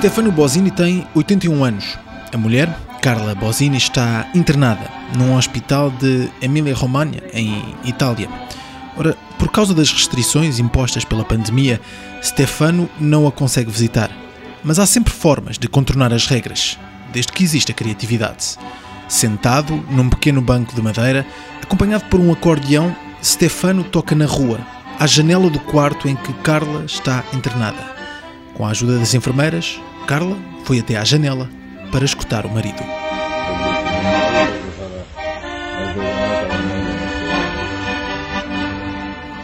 Stefano Bosini tem 81 anos. A mulher, Carla Bosini, está internada num hospital de Emília-Romagna, em Itália. Ora, por causa das restrições impostas pela pandemia, Stefano não a consegue visitar. Mas há sempre formas de contornar as regras, desde que exista criatividade. Sentado num pequeno banco de madeira, acompanhado por um acordeão, Stefano toca na rua, à janela do quarto em que Carla está internada. Com a ajuda das enfermeiras, Carla foi até à janela para escutar o marido.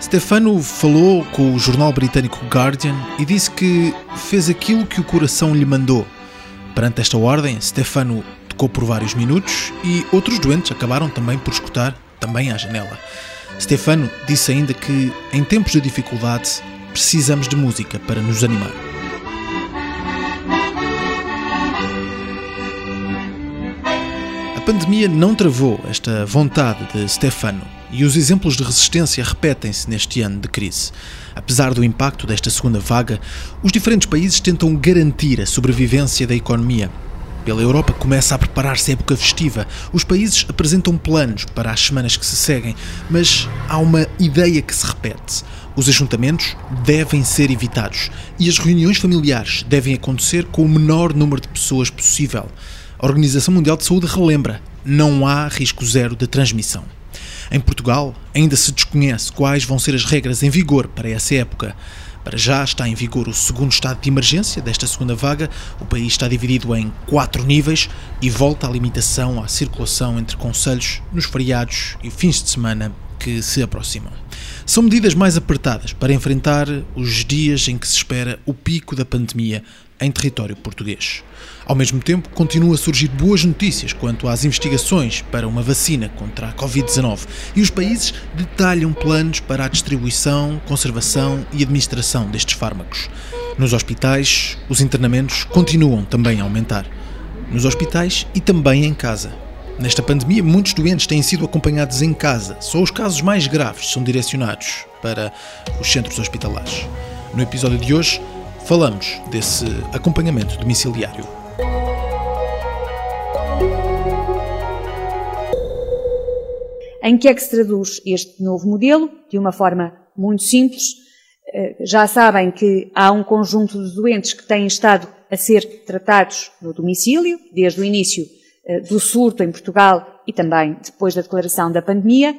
Stefano falou com o jornal britânico Guardian e disse que fez aquilo que o coração lhe mandou. Perante esta ordem, Stefano tocou por vários minutos e outros doentes acabaram também por escutar, também à janela. Stefano disse ainda que, em tempos de dificuldade, precisamos de música para nos animar. Pandemia não travou esta vontade de Stefano e os exemplos de resistência repetem-se neste ano de crise. Apesar do impacto desta segunda vaga, os diferentes países tentam garantir a sobrevivência da economia. Pela Europa começa a preparar-se a época festiva. Os países apresentam planos para as semanas que se seguem, mas há uma ideia que se repete. Os ajuntamentos devem ser evitados e as reuniões familiares devem acontecer com o menor número de pessoas possível. A Organização Mundial de Saúde relembra: não há risco zero de transmissão. Em Portugal, ainda se desconhece quais vão ser as regras em vigor para essa época. Para já está em vigor o segundo estado de emergência desta segunda vaga. O país está dividido em quatro níveis e volta à limitação à circulação entre conselhos nos feriados e fins de semana que se aproximam. São medidas mais apertadas para enfrentar os dias em que se espera o pico da pandemia em território português. Ao mesmo tempo, continuam a surgir boas notícias quanto às investigações para uma vacina contra a Covid-19 e os países detalham planos para a distribuição, conservação e administração destes fármacos. Nos hospitais, os internamentos continuam também a aumentar. Nos hospitais e também em casa. Nesta pandemia, muitos doentes têm sido acompanhados em casa. Só os casos mais graves são direcionados para os centros hospitalares. No episódio de hoje, falamos desse acompanhamento domiciliário. Em que é que se traduz este novo modelo? De uma forma muito simples. Eh, já sabem que há um conjunto de doentes que têm estado a ser tratados no domicílio, desde o início eh, do surto em Portugal e também depois da declaração da pandemia,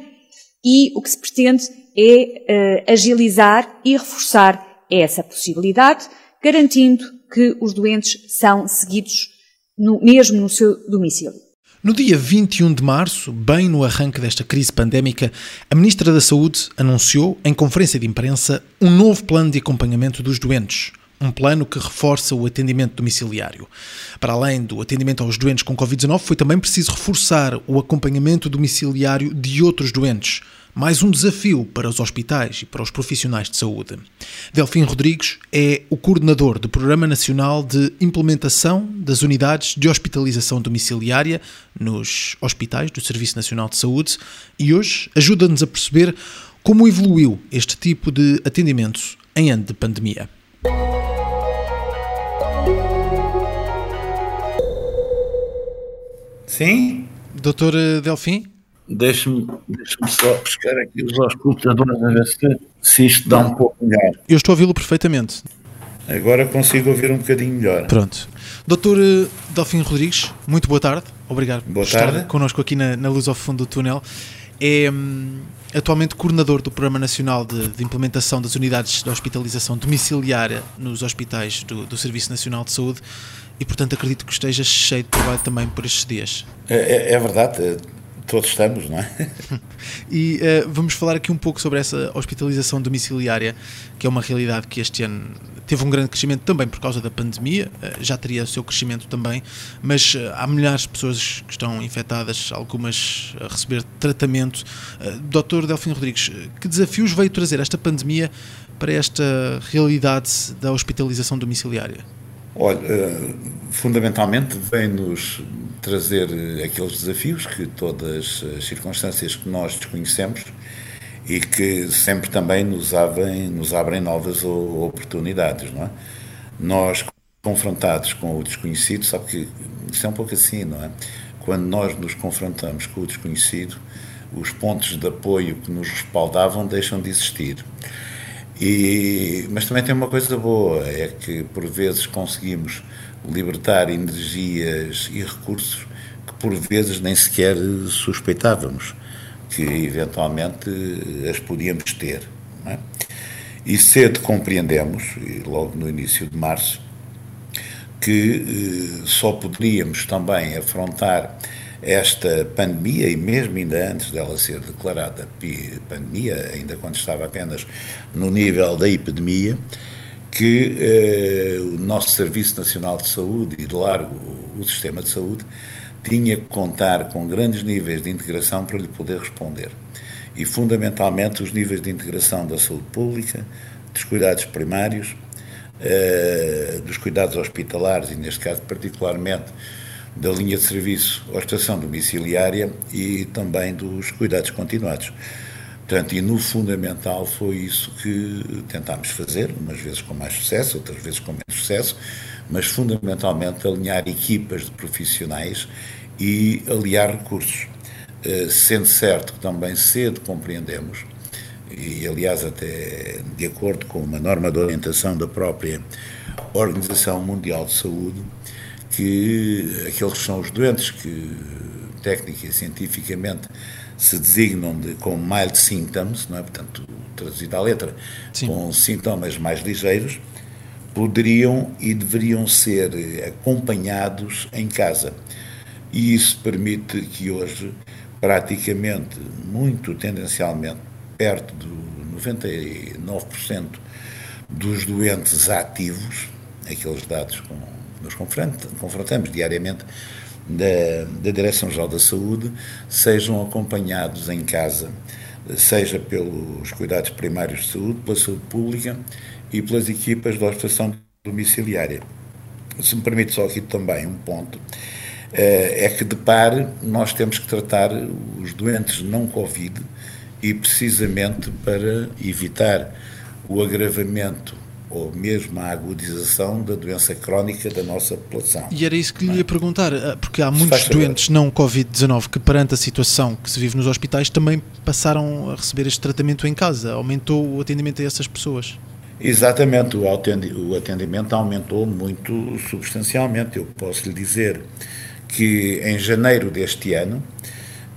e o que se pretende é eh, agilizar e reforçar essa possibilidade, garantindo que os doentes são seguidos no, mesmo no seu domicílio. No dia 21 de março, bem no arranque desta crise pandémica, a Ministra da Saúde anunciou, em conferência de imprensa, um novo plano de acompanhamento dos doentes. Um plano que reforça o atendimento domiciliário. Para além do atendimento aos doentes com Covid-19, foi também preciso reforçar o acompanhamento domiciliário de outros doentes mais um desafio para os hospitais e para os profissionais de saúde. Delfim Rodrigues é o coordenador do Programa Nacional de Implementação das Unidades de Hospitalização Domiciliária nos hospitais do Serviço Nacional de Saúde e hoje ajuda-nos a perceber como evoluiu este tipo de atendimento em ano de pandemia. Sim? Doutor Delfim? Deixe-me deixe só buscar aqui os auscultadores a ver se, se isto dá um pouco melhor. Eu estou a ouvi-lo perfeitamente. Agora consigo ouvir um bocadinho melhor. Pronto. Doutor eh, Delfim Rodrigues, muito boa tarde. Obrigado boa por tarde. estar connosco aqui na, na Luz ao Fundo do Túnel. É hum, atualmente coordenador do Programa Nacional de, de, Implementação das Unidades de Hospitalização Domiciliária nos hospitais do, do Serviço Nacional de Saúde e, portanto, acredito que esteja cheio de trabalho também por estes dias. É, é, é verdade todos estamos, não é? E uh, vamos falar aqui um pouco sobre essa hospitalização domiciliária, que é uma realidade que este ano teve um grande crescimento também por causa da pandemia, uh, já teria o seu crescimento também, mas uh, há milhares de pessoas que estão infectadas, algumas a receber tratamento. Doutor Delfim Rodrigues, que desafios veio trazer esta pandemia para esta realidade da hospitalização domiciliária? Olha, fundamentalmente vem-nos trazer aqueles desafios que todas as circunstâncias que nós desconhecemos e que sempre também nos abrem, nos abrem novas oportunidades, não é? Nós confrontados com o desconhecido, sabe que isso é um pouco assim, não é? Quando nós nos confrontamos com o desconhecido, os pontos de apoio que nos respaldavam deixam de existir. E, mas também tem uma coisa boa, é que por vezes conseguimos libertar energias e recursos que por vezes nem sequer suspeitávamos que eventualmente as podíamos ter. É? E cedo compreendemos, logo no início de março, que eh, só poderíamos também afrontar esta pandemia, e mesmo ainda antes dela ser declarada pandemia, ainda quando estava apenas no nível da epidemia, que eh, o nosso Serviço Nacional de Saúde e, de largo, o Sistema de Saúde, tinha que contar com grandes níveis de integração para lhe poder responder. E, fundamentalmente, os níveis de integração da saúde pública, dos cuidados primários, eh, dos cuidados hospitalares e, neste caso, particularmente, da linha de serviço hospitação domiciliária e também dos cuidados continuados. Portanto, e no fundamental foi isso que tentámos fazer, umas vezes com mais sucesso, outras vezes com menos sucesso, mas fundamentalmente alinhar equipas de profissionais e aliar recursos. Eh, sendo certo que também cedo compreendemos, e aliás até de acordo com uma norma de orientação da própria Organização Mundial de Saúde, que aqueles que são os doentes que técnica e cientificamente se designam de, com mild symptoms, não é? portanto, traduzido à letra, Sim. com sintomas mais ligeiros, poderiam e deveriam ser acompanhados em casa. E isso permite que hoje, praticamente, muito tendencialmente, perto do 99% dos doentes ativos, aqueles dados com nos confrontamos diariamente, da, da Direção-Geral da Saúde sejam acompanhados em casa, seja pelos cuidados primários de saúde, pela saúde pública e pelas equipas de hospitação domiciliária. Se me permite só aqui também um ponto, eh, é que de par nós temos que tratar os doentes não Covid e precisamente para evitar o agravamento ou mesmo a agudização da doença crónica da nossa população. E era isso que lhe ia é? perguntar, eh, porque há muitos doentes não Covid-19 que, perante a situação que se vive nos hospitais, também passaram a receber este tratamento em casa. Aumentou o atendimento a essas pessoas. Exatamente, o atendimento aumentou muito substancialmente. Eu posso lhe dizer que em janeiro deste ano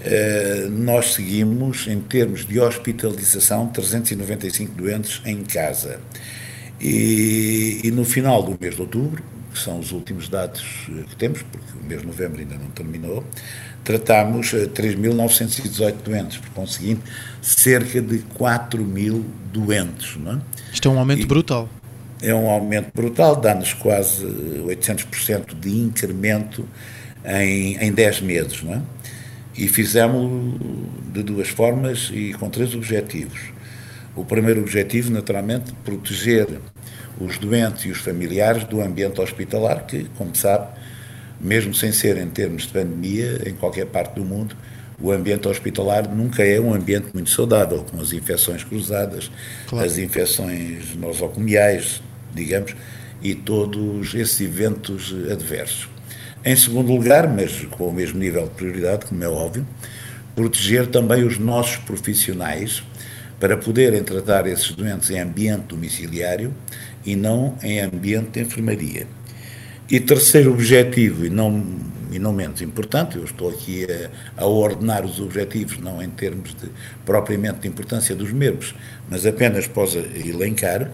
eh, nós seguimos, em termos de hospitalização, 395 doentes em casa. E, e, no final do mês de outubro, que são os últimos dados que temos, porque o mês de novembro ainda não terminou, tratámos 3.918 eh, doentes, por conseguinte, cerca de 4 mil doentes. Não é? Isto é um aumento e brutal. É um aumento brutal, dá-nos quase 800% de incremento em, em 10 meses. Não é? E fizemos de duas formas e com três objetivos. O primeiro objetivo, naturalmente, proteger os doentes e os familiares do ambiente hospitalar, que, como sabe, mesmo sem ser em termos de pandemia, em qualquer parte do mundo, o ambiente hospitalar nunca é um ambiente muito saudável, com as infecções cruzadas, claro. as infecções nosocomiais, digamos, e todos esses eventos adversos. Em segundo lugar, mas com o mesmo nível de prioridade, como é óbvio, proteger também os nossos profissionais para poderem tratar esses doentes em ambiente domiciliário e não em ambiente de enfermaria. E terceiro objetivo, e não, e não menos importante, eu estou aqui a, a ordenar os objetivos, não em termos de propriamente de importância dos mesmos, mas apenas posso elencar,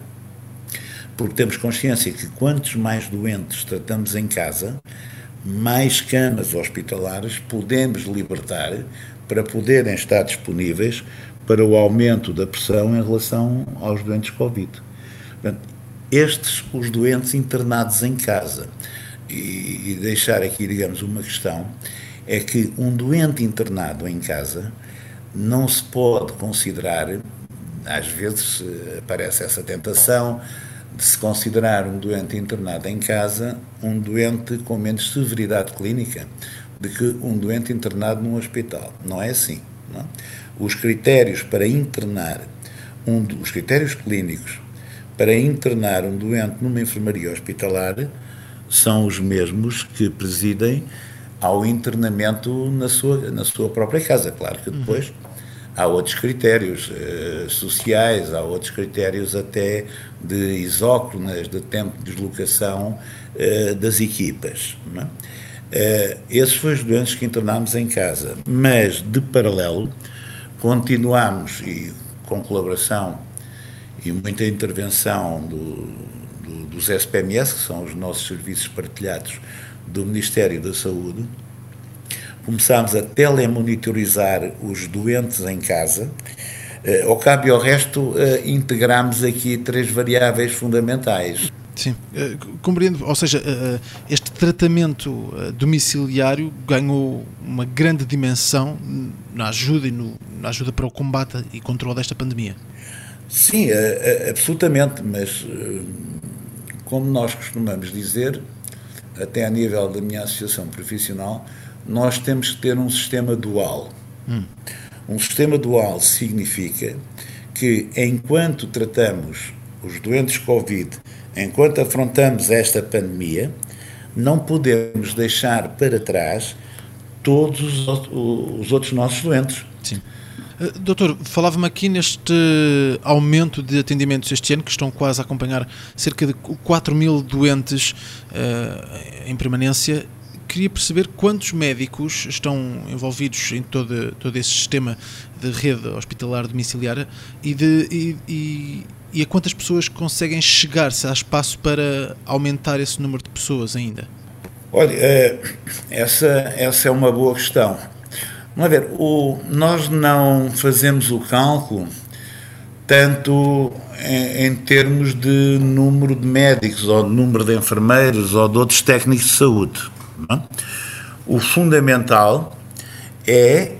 porque temos consciência que quantos mais doentes tratamos em casa, mais camas hospitalares podemos libertar para poderem estar disponíveis para o aumento da pressão em relação aos doentes Covid. Portanto, estes, os doentes internados em casa. E, e deixar aqui, digamos, uma questão, é que um doente internado em casa não se pode considerar, às vezes eh, aparece essa tentação, de se considerar um doente internado em casa um doente com menos severidade clínica do que um doente internado num hospital. Não é assim. Não? É? Os critérios para internar, um, os critérios clínicos para internar um doente numa enfermaria hospitalar são os mesmos que presidem ao internamento na sua, na sua própria casa. Claro que depois uhum. há outros critérios uh, sociais, há outros critérios até de isócronas, de tempo de deslocação uh, das equipas. Não é? Uh, esses foram os doentes que internámos em casa, mas de paralelo continuamos e com colaboração e muita intervenção do, do, dos SPMS, que são os nossos serviços partilhados do Ministério da Saúde, começámos a telemonitorizar os doentes em casa. Uh, ao cabo e ao resto, uh, integramos aqui três variáveis fundamentais. Sim, uh, compreendo. Ou seja, uh, este tratamento domiciliário ganhou uma grande dimensão na ajuda e no, na ajuda para o combate e controle desta pandemia. Sim, absolutamente, mas como nós costumamos dizer, até a nível da minha associação profissional, nós temos que ter um sistema dual. Hum. Um sistema dual significa que, enquanto tratamos os doentes Covid, enquanto afrontamos esta pandemia, não podemos deixar para trás todos os outros nossos doentes. Sim. Eh, doutor, falava-me aqui neste aumento de atendimentos este ano, que estão quase a acompanhar cerca de 4 mil doentes uh, em permanência. Queria perceber quantos médicos estão envolvidos em todo, todo esse sistema de rede hospitalar domiciliária e, de, e, e a quantas pessoas conseguem chegar, se há espaço para aumentar esse número de pessoas ainda. Olha, eh, essa, essa é uma boa questão Vamos ver, o, nós não fazemos o cálculo tanto em, em, termos de número de médicos ou de número de enfermeiros ou de outros técnicos de saúde. É? O fundamental é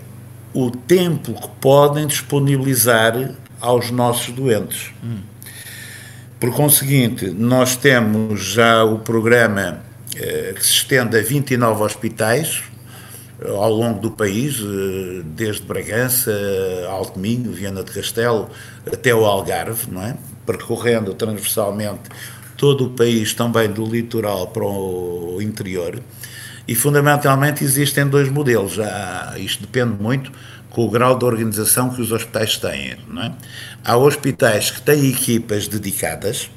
o tempo que podem disponibilizar aos nossos doentes. Por conseguinte, nós temos já o programa eh, que se estende a 29 hospitais, ao longo do país, eh, desde Bragança, Alto Minho, Viana de Castelo, até o Algarve, não é? percorrendo transversalmente todo o país, também do litoral para o interior. E fundamentalmente existem dois modelos. Já, isto depende muito com o grau de organização que os hospitais têm. Não é? Há hospitais que têm equipas dedicadas,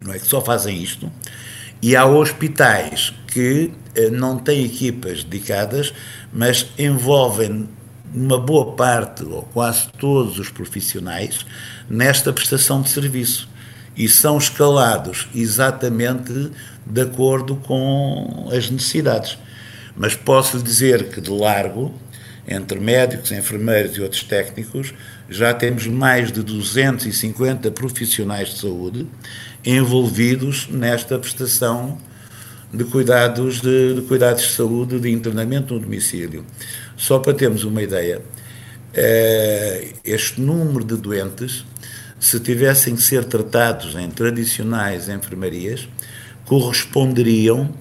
não é? que só fazem isto, e há hospitais que eh, não têm equipas dedicadas, mas envolvem uma boa parte, ou quase todos os profissionais, nesta prestação de serviço. E são escalados exatamente de acordo com as necessidades. Mas posso dizer que, de largo, entre médicos, enfermeiros e outros técnicos, já temos mais de 250 profissionais de saúde envolvidos nesta prestação de cuidados de, de, cuidados de saúde, de internamento no domicílio. Só para termos uma ideia, eh, este número de doentes, se tivessem que ser tratados em tradicionais enfermarias, corresponderiam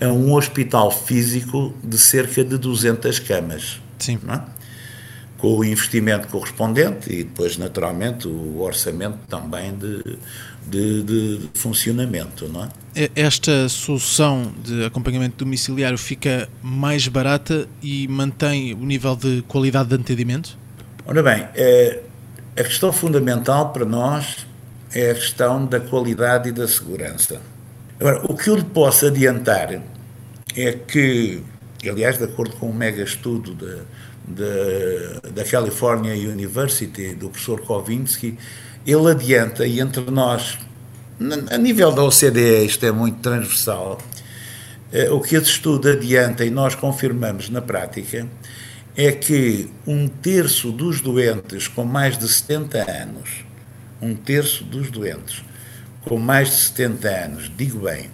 a um hospital físico de cerca de 200 camas. Sim. É? Com o investimento correspondente e depois, naturalmente, o orçamento também de, de, de, funcionamento, não é? Esta solução de acompanhamento domiciliário fica mais barata e mantém o nível de qualidade de atendimento? Ora bem, é, a questão fundamental para nós é a questão da qualidade e da segurança. Agora, o que eu lhe posso adiantar é que, aliás, de acordo com um mega estudo da, da California University, do professor Kovinsky, ele adianta, e entre nós, a nível da OCDE, isto é muito transversal, eh, o que esse estudo adianta e nós confirmamos na prática é que um terço dos doentes com mais de 70 anos, um terço dos doentes com mais de 70 anos, digo bem,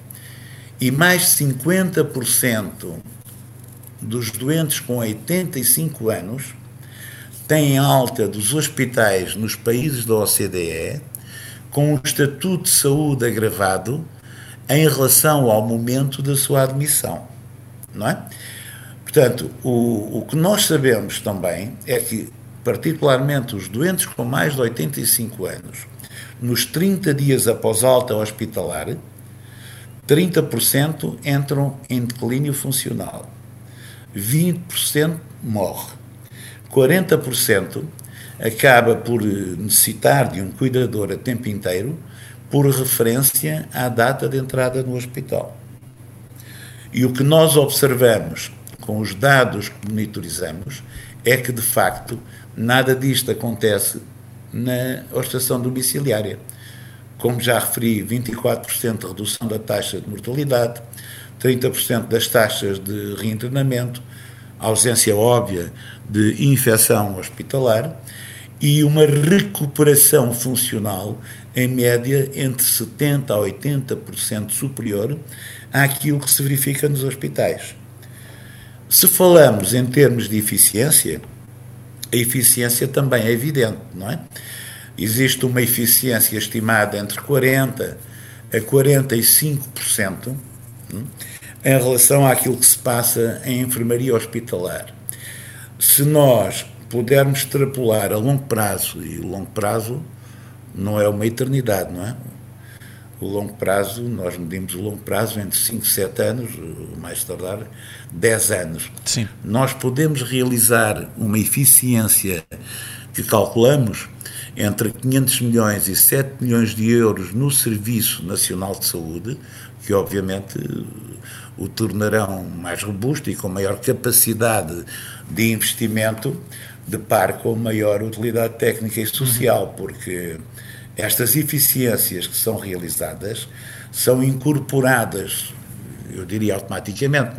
e mais 50% dos doentes com 85 anos têm alta dos hospitais nos países da OCDE com um estatuto de saúde agravado em relação ao momento da sua admissão, não é? Portanto, o, o que nós sabemos também é que, particularmente os doentes com mais de 85 anos, nos 30 dias após alta hospitalar, 30% entram em declínio funcional, 20% morre, 40% acaba por necessitar de um cuidador a tempo inteiro por referência à data de entrada no hospital. E o que nós observamos com os dados que monitorizamos é que, de facto, nada disto acontece na hospitalização domiciliária. Como já referi, 24% de redução da taxa de mortalidade, 30% das taxas de reinternamento, ausência óbvia de infecção hospitalar e uma recuperação funcional em média entre 70% a 80% superior àquilo que se verifica nos hospitais. Se falamos em termos de eficiência, a eficiência também é evidente, não é? Existe uma eficiência estimada entre 40% a 45% hum, em relação àquilo que se passa em enfermaria hospitalar. Se nós pudermos extrapolar a longo prazo, e o longo prazo não é uma eternidade, não é? O longo prazo, nós medimos o longo prazo entre 5 e 7 anos, mais tardar 10 anos. Sim. Nós podemos realizar uma eficiência que calculamos entre 500 milhões e 7 milhões de euros no Serviço Nacional de Saúde, que obviamente o tornarão mais robusto e com maior capacidade de investimento, de par com maior utilidade técnica e social, porque estas eficiências que são realizadas são incorporadas, eu diria automaticamente,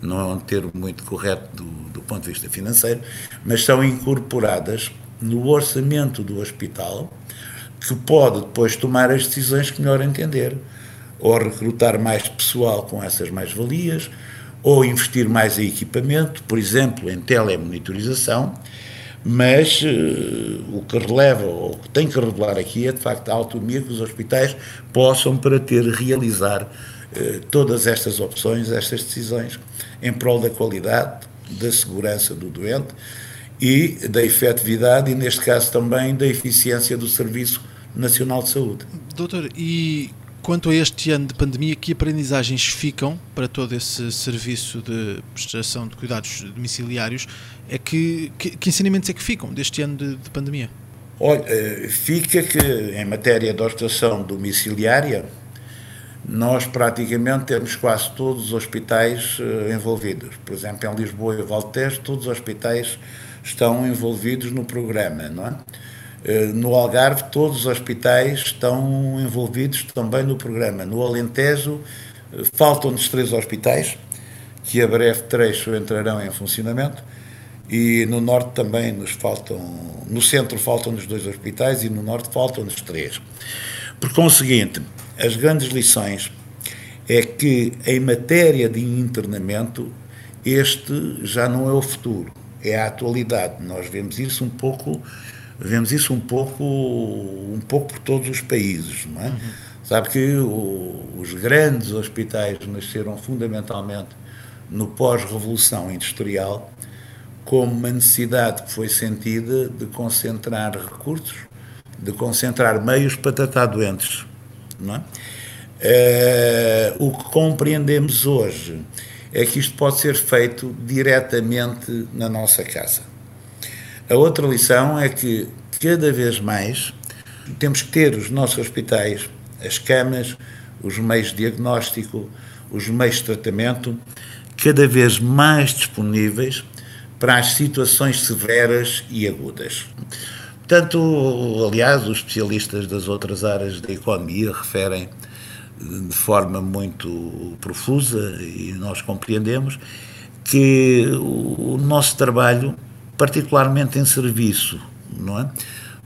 não é um termo muito correto do, do ponto de vista financeiro, mas são incorporadas no orçamento do hospital, que pode depois tomar as decisões que melhor entender, ou recrutar mais pessoal com essas mais-valias, ou investir mais em equipamento, por exemplo, em telemonitorização, mas uh, o que releva, ou o que tem que revelar aqui é de facto a autonomia que os hospitais possam para ter, realizar uh, todas estas opções, estas decisões, em prol da qualidade, da segurança do doente e da efetividade e, neste caso, também da eficiência do Serviço Nacional de Saúde. Doutor, e quanto a este ano de pandemia, que aprendizagens ficam para todo esse serviço de prestação de cuidados domiciliários? É que, que, que ensinamentos é que ficam deste ano de, de pandemia? Olha, eh, fica que em matéria de hospitalização domiciliária, nós praticamente temos quase todos os hospitais uh, envolvidos. Por exemplo, em Lisboa e Valtejo, todos os hospitais estão envolvidos no programa, não é? Uh, no Algarve, todos os hospitais estão envolvidos também no programa. No Alentejo, uh, faltam-nos três hospitais, que a breve trecho entrarão em funcionamento, e no Norte também nos faltam, no Centro faltam-nos dois hospitais e no Norte faltam-nos três. Por conseguinte, as grandes lições é que, em matéria de internamento, este já não é o futuro, é a atualidade. Nós vemos isso um pouco, vemos isso um pouco, um pouco por todos os países, não é? Uhum. Sabe que o, os grandes hospitais nasceram fundamentalmente no pós-revolução industrial como uma necessidade que foi sentida de concentrar recursos, de concentrar meios para tratar doentes. Não é? É, o que compreendemos hoje é que isto pode ser feito diretamente na nossa casa. A outra lição é que cada vez mais temos que ter os nossos hospitais, as camas, os meios de diagnóstico, os meios de tratamento, cada vez mais disponíveis para as situações severas e agudas. Portanto, aliás, os especialistas das outras áreas da economia referem de forma muito profusa, e nós compreendemos, que o nosso trabalho, particularmente em serviço, não é?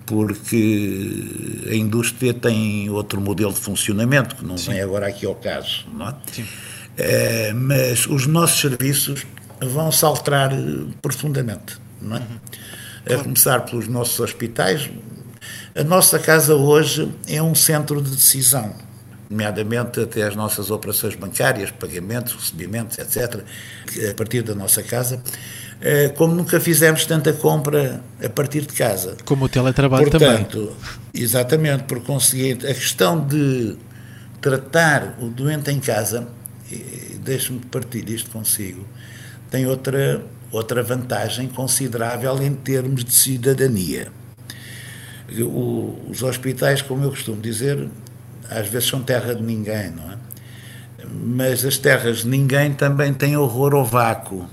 Porque a indústria tem outro modelo de funcionamento, que não Sim. vem agora aqui ao caso, não é? Sim. É, mas os nossos serviços vão se alterar profundamente, não é? Uhum. A começar pelos nossos hospitais. A nossa casa hoje é um centro de decisão nomeadamente até as nossas operações bancárias, pagamentos, recebimentos, etc., a partir da nossa casa, eh, como nunca fizemos tanta compra a partir de casa. Como o teletrabalho Portanto, também. Exatamente, por conseguinte, a questão de tratar o doente em casa, deixe-me partir isto consigo, tem outra, outra vantagem considerável em termos de cidadania. O, os hospitais, como eu costumo dizer, às vezes são terra de ninguém, não é? Mas as terras de ninguém também têm horror ao vácuo.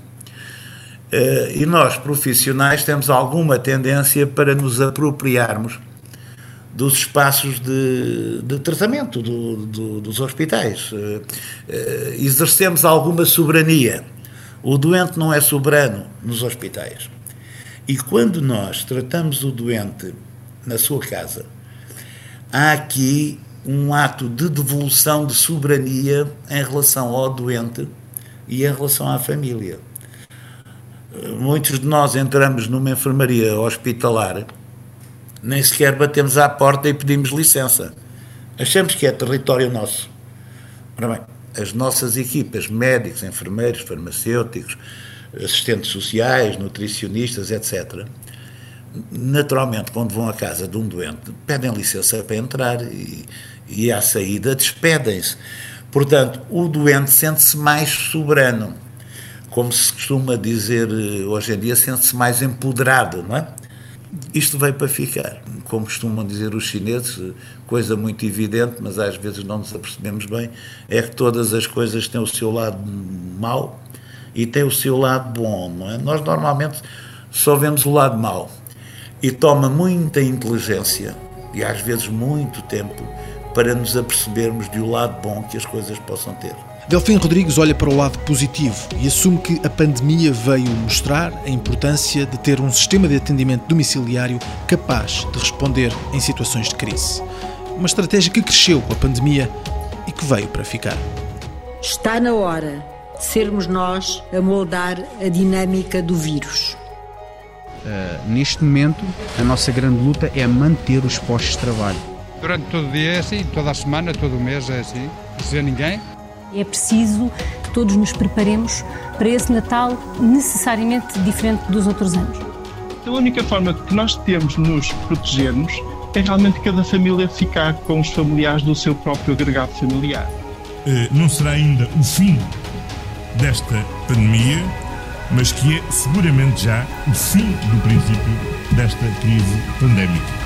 Eh, e nós, profissionais, temos alguma tendência para nos apropriarmos dos espaços de, de tratamento do, do, dos hospitais. Eh, eh, exercemos alguma soberania. O doente não é soberano nos hospitais. E quando nós tratamos o doente na sua casa, há aqui um ato de devolução de soberania em relação ao doente e em relação à família. Muitos de nós entramos numa enfermaria hospitalar, nem sequer batemos à porta e pedimos licença. Achamos que é território nosso. Ora bem, as nossas equipas, médicos, enfermeiros, farmacêuticos, assistentes sociais, nutricionistas, etc., naturalmente, quando vão à casa de um doente, pedem licença para entrar e, e à saída despedem-se. Portanto, o doente sente-se mais soberano. Como se costuma dizer eh, hoje em dia, sente-se mais empoderado, não é? Isto veio para ficar. Como costumam dizer os chineses, coisa muito evidente, mas às vezes não nos apercebemos bem, é que todas as coisas têm o seu lado mau e têm o seu lado bom, não é? Nós normalmente só vemos o lado mau e toma muita inteligência e às vezes muito tempo para nos apercebermos do lado bom que as coisas possam ter. Delfim Rodrigues olha para o lado positivo e assume que a pandemia veio mostrar a importância de ter um sistema de atendimento domiciliário capaz de responder em situações de crise. Uma estratégia que cresceu com a pandemia e que veio para ficar. Está na hora de sermos nós a moldar a dinâmica do vírus. Uh, neste momento, a nossa grande luta é manter os postos de trabalho Durante todo o dia é assim, toda a semana, todo o mês é assim, sem ninguém. É preciso que todos nos preparemos para esse Natal necessariamente diferente dos outros anos. A única forma que nós temos de nos protegermos é realmente cada família ficar com os familiares do seu próprio agregado familiar. Uh, não será ainda o fim desta pandemia, mas que é seguramente já o fim do princípio desta crise pandémica.